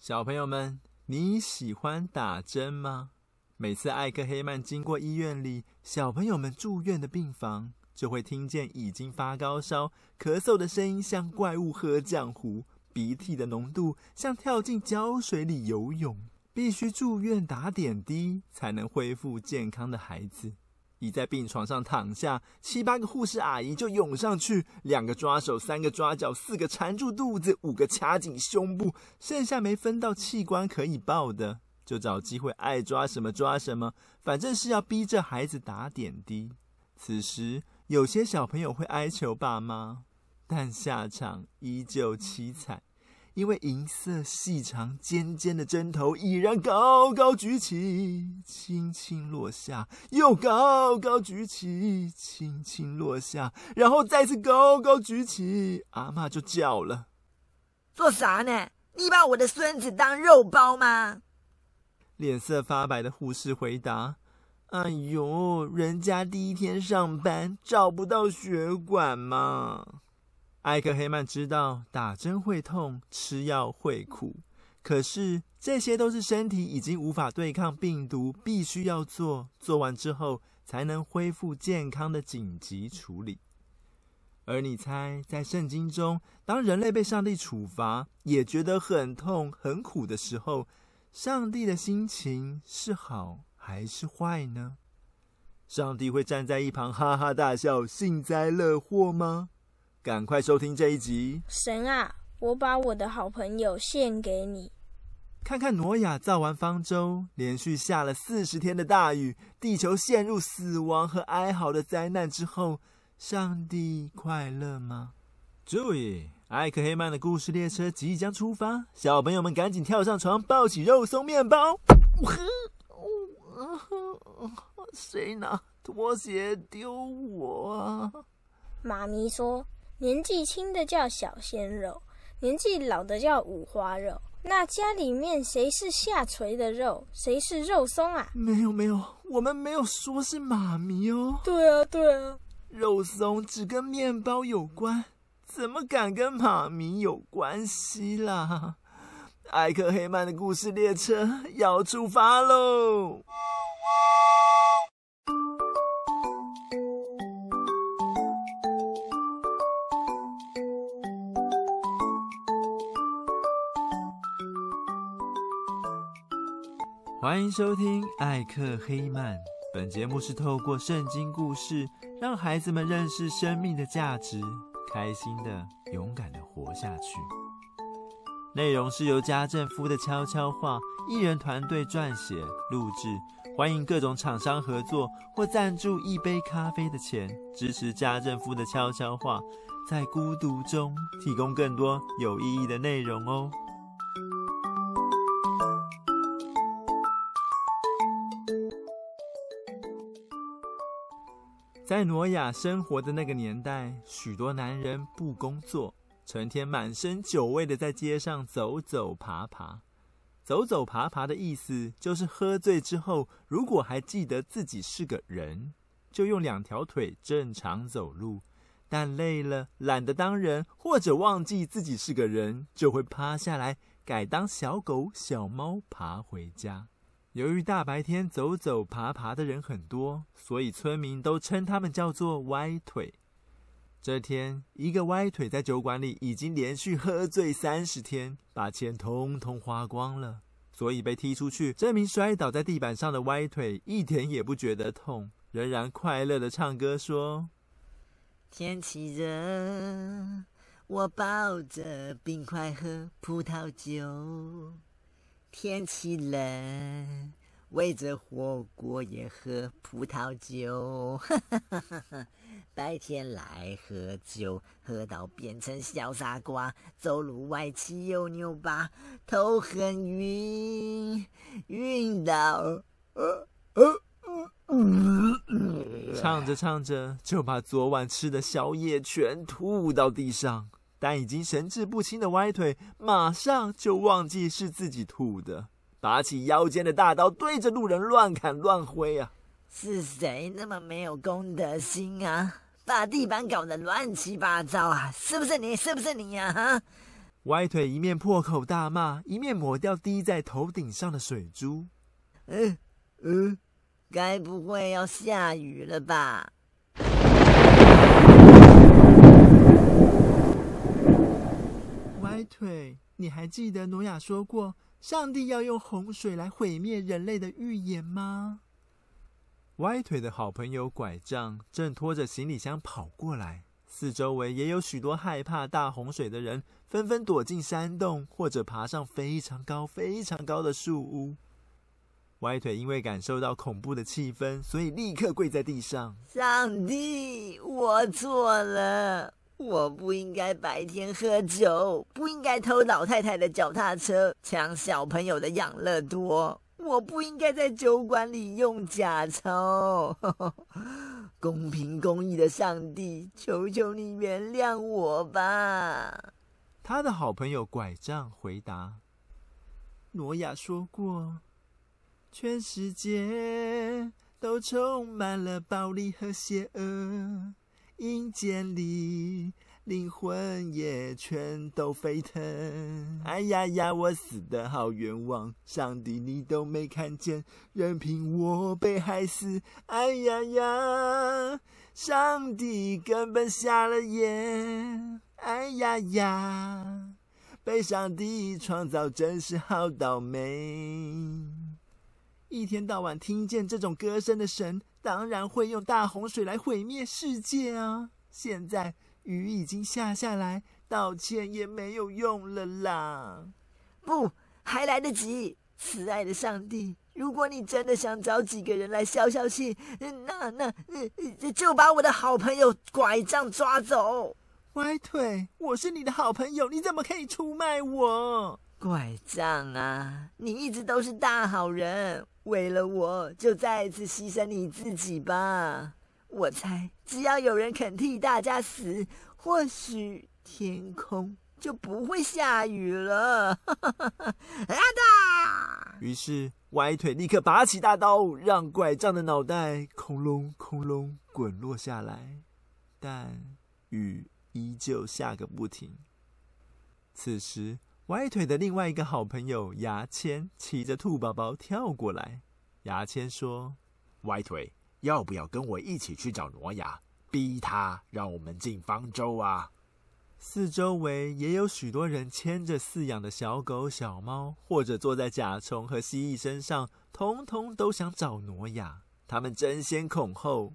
小朋友们，你喜欢打针吗？每次艾克黑曼经过医院里小朋友们住院的病房，就会听见已经发高烧、咳嗽的声音，像怪物喝浆糊；鼻涕的浓度像跳进胶水里游泳，必须住院打点滴才能恢复健康的孩子。一在病床上躺下，七八个护士阿姨就涌上去，两个抓手，三个抓脚，四个缠住肚子，五个掐紧胸部，剩下没分到器官可以抱的，就找机会爱抓什么抓什么，反正是要逼着孩子打点滴。此时，有些小朋友会哀求爸妈，但下场依旧凄惨。因为银色细长尖尖的针头已然高高举起，轻轻落下，又高高举起，轻轻落下，然后再次高高举起。阿妈就叫了：“做啥呢？你把我的孙子当肉包吗？”脸色发白的护士回答：“哎呦，人家第一天上班找不到血管嘛。”艾克黑曼知道打针会痛，吃药会苦，可是这些都是身体已经无法对抗病毒，必须要做，做完之后才能恢复健康的紧急处理。而你猜，在圣经中，当人类被上帝处罚，也觉得很痛很苦的时候，上帝的心情是好还是坏呢？上帝会站在一旁哈哈大笑，幸灾乐祸吗？赶快收听这一集！神啊，我把我的好朋友献给你。看看挪亚造完方舟，连续下了四十天的大雨，地球陷入死亡和哀嚎的灾难之后，上帝快乐吗？注意，艾克黑曼的故事列车即将出发，小朋友们赶紧跳上床，抱起肉松面包。谁拿拖鞋丢我啊？妈咪说。年纪轻的叫小鲜肉，年纪老的叫五花肉。那家里面谁是下垂的肉，谁是肉松啊？没有没有，我们没有说是妈咪哦。对啊对啊，肉松只跟面包有关，怎么敢跟妈咪有关系啦？艾克黑曼的故事列车要出发喽！欢迎收听艾克黑曼。本节目是透过圣经故事，让孩子们认识生命的价值，开心的、勇敢的活下去。内容是由家政夫的悄悄话艺人团队撰写、录制。欢迎各种厂商合作或赞助一杯咖啡的钱，支持家政夫的悄悄话，在孤独中提供更多有意义的内容哦。在挪亚生活的那个年代，许多男人不工作，成天满身酒味的在街上走走爬爬。走走爬爬的意思就是喝醉之后，如果还记得自己是个人，就用两条腿正常走路；但累了，懒得当人，或者忘记自己是个人，就会趴下来，改当小狗、小猫爬回家。由于大白天走走爬爬的人很多，所以村民都称他们叫做歪腿。这天，一个歪腿在酒馆里已经连续喝醉三十天，把钱通通花光了，所以被踢出去。这名摔倒在地板上的歪腿一点也不觉得痛，仍然快乐地唱歌说：“天气热，我抱着冰块喝葡萄酒。”天气冷，围着火锅也喝葡萄酒。白天来喝酒，喝到变成小傻瓜，走路歪七又扭八，头很晕，晕倒……呃呃呃、唱着唱着，就把昨晚吃的宵夜全吐到地上。但已经神志不清的歪腿，马上就忘记是自己吐的，拔起腰间的大刀，对着路人乱砍乱挥啊！是谁那么没有公德心啊？把地板搞得乱七八糟啊！是不是你？是不是你呀？哈！歪腿一面破口大骂，一面抹掉滴在头顶上的水珠。嗯嗯，该不会要下雨了吧？歪腿，你还记得挪亚说过，上帝要用洪水来毁灭人类的预言吗？歪腿的好朋友拐杖正拖着行李箱跑过来，四周围也有许多害怕大洪水的人，纷纷躲进山洞或者爬上非常高、非常高的树屋。歪腿因为感受到恐怖的气氛，所以立刻跪在地上：“上帝，我错了，我不应该白天喝酒，不应该偷老太太的脚踏车，抢小朋友的养乐多。”我不应该在酒馆里用假钞，公平公义的上帝，求求你原谅我吧。他的好朋友拐杖回答：“诺亚说过，全世界都充满了暴力和邪恶，阴间里。”灵魂也全都沸腾！哎呀呀，我死的好冤枉！上帝，你都没看见，任凭我被害死！哎呀呀，上帝根本瞎了眼！哎呀呀，被上帝创造真是好倒霉！一天到晚听见这种歌声的神，当然会用大洪水来毁灭世界啊！现在。雨已经下下来，道歉也没有用了啦。不，还来得及。慈爱的上帝，如果你真的想找几个人来消消气，那那就把我的好朋友拐杖抓走。歪腿，我是你的好朋友，你怎么可以出卖我？拐杖啊，你一直都是大好人，为了我就再一次牺牲你自己吧。我猜，只要有人肯替大家死，或许天空就不会下雨了。啊哒！于是歪腿立刻拔起大刀，让拐杖的脑袋空隆空隆滚落下来。但雨依旧下个不停。此时，歪腿的另外一个好朋友牙签骑着兔宝宝跳过来。牙签说：“歪腿。”要不要跟我一起去找挪亚，逼他让我们进方舟啊？四周围也有许多人牵着饲养的小狗、小猫，或者坐在甲虫和蜥蜴身上，通通都想找挪亚。他们争先恐后，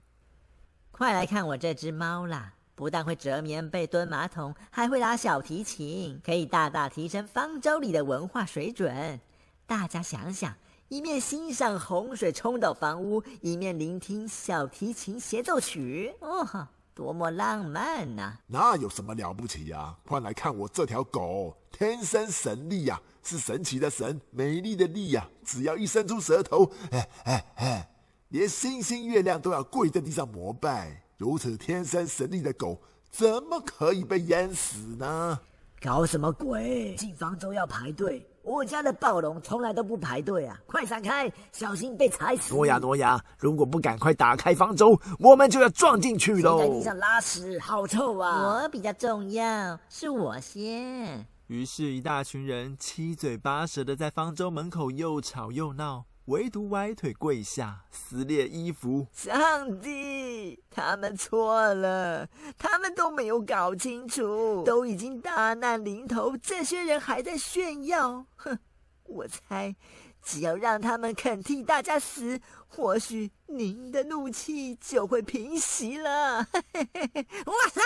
快来看我这只猫啦！不但会折棉被、蹲马桶，还会拉小提琴，可以大大提升方舟里的文化水准。大家想想。一面欣赏洪水冲倒房屋，一面聆听小提琴协奏曲，哦，多么浪漫呐、啊！那有什么了不起呀、啊？快来看我这条狗，天生神力呀、啊，是神奇的神，美丽的丽呀、啊！只要一伸出舌头，哎哎哎，连星星月亮都要跪在地上膜拜。如此天生神力的狗，怎么可以被淹死呢？搞什么鬼？进方舟要排队。我家的暴龙从来都不排队啊！快闪开，小心被踩死！挪亚，挪亚，如果不赶快打开方舟，我们就要撞进去喽！在地上拉屎，好臭啊！我比较重要，是我先。于是，一大群人七嘴八舌的在方舟门口又吵又闹。唯独歪腿跪下，撕裂衣服。上帝，他们错了，他们都没有搞清楚，都已经大难临头，这些人还在炫耀。哼，我猜，只要让他们肯替大家死，或许您的怒气就会平息了。哇塞！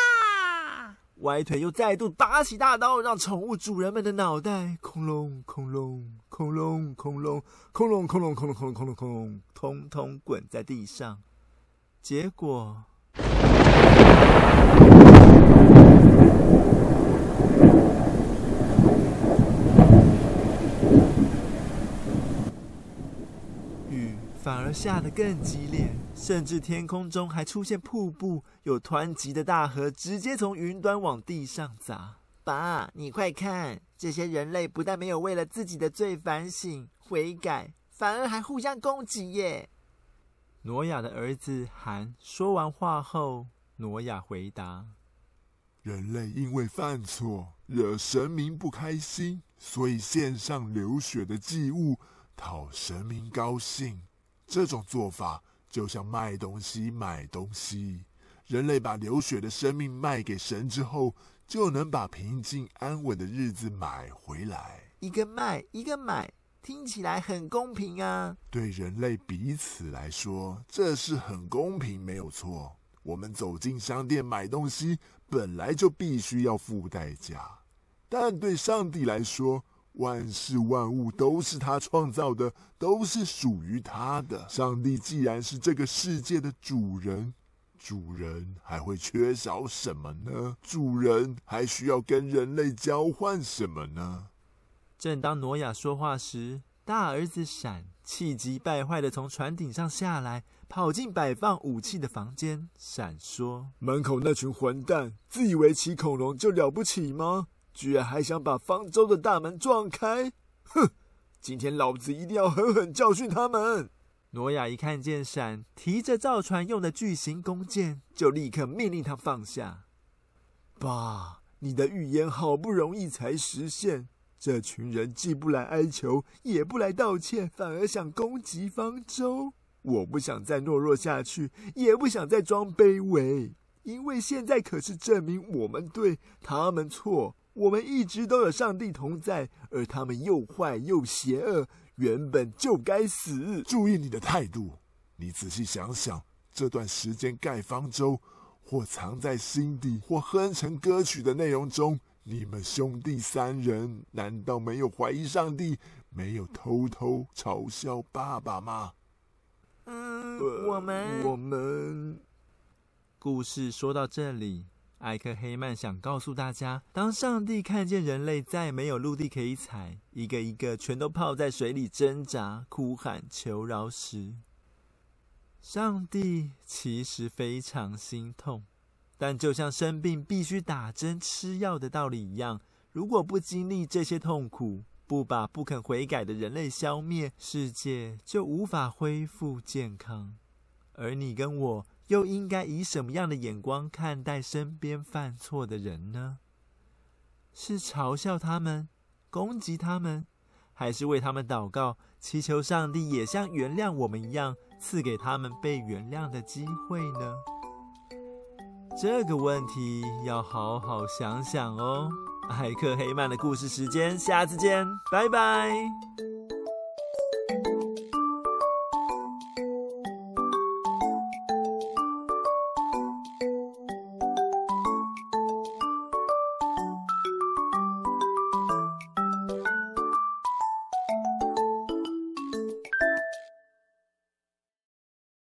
歪腿又再度拔起大刀，让宠物主人们的脑袋空隆空隆空隆空隆空隆空隆空隆空隆空隆空隆，通通滚在地上。结果。雨反而下得更激烈，甚至天空中还出现瀑布，有湍急的大河直接从云端往地上砸。爸，你快看，这些人类不但没有为了自己的罪反省悔改，反而还互相攻击耶！挪亚的儿子含说完话后，挪亚回答：“人类因为犯错惹神明不开心，所以献上流血的祭物讨神明高兴。这种做法就像卖东西买东西，人类把流血的生命卖给神之后，就能把平静安稳的日子买回来。一个卖，一个买，听起来很公平啊！对人类彼此来说，这是很公平，没有错。我们走进商店买东西，本来就必须要付代价。但对上帝来说，万事万物都是他创造的，都是属于他的。上帝既然是这个世界的主人，主人还会缺少什么呢？主人还需要跟人类交换什么呢？正当挪亚说话时，大儿子闪气急败坏的从船顶上下来，跑进摆放武器的房间。闪说：“门口那群混蛋，自以为骑恐龙就了不起吗？居然还想把方舟的大门撞开！哼！今天老子一定要狠狠教训他们！”挪亚一看见闪提着造船用的巨型弓箭，就立刻命令他放下。爸，你的预言好不容易才实现。这群人既不来哀求，也不来道歉，反而想攻击方舟。我不想再懦弱下去，也不想再装卑微，因为现在可是证明我们对，他们错。我们一直都有上帝同在，而他们又坏又邪恶，原本就该死。注意你的态度，你仔细想想，这段时间盖方舟，或藏在心底，或哼成歌曲的内容中。你们兄弟三人难道没有怀疑上帝，没有偷偷嘲笑爸爸吗？嗯，我们我们故事说到这里，艾克黑曼想告诉大家：当上帝看见人类再没有陆地可以踩，一个一个全都泡在水里挣扎、哭喊、求饶时，上帝其实非常心痛。但就像生病必须打针吃药的道理一样，如果不经历这些痛苦，不把不肯悔改的人类消灭，世界就无法恢复健康。而你跟我又应该以什么样的眼光看待身边犯错的人呢？是嘲笑他们、攻击他们，还是为他们祷告，祈求上帝也像原谅我们一样，赐给他们被原谅的机会呢？这个问题要好好想想哦。艾克黑曼的故事时间，下次见，拜拜。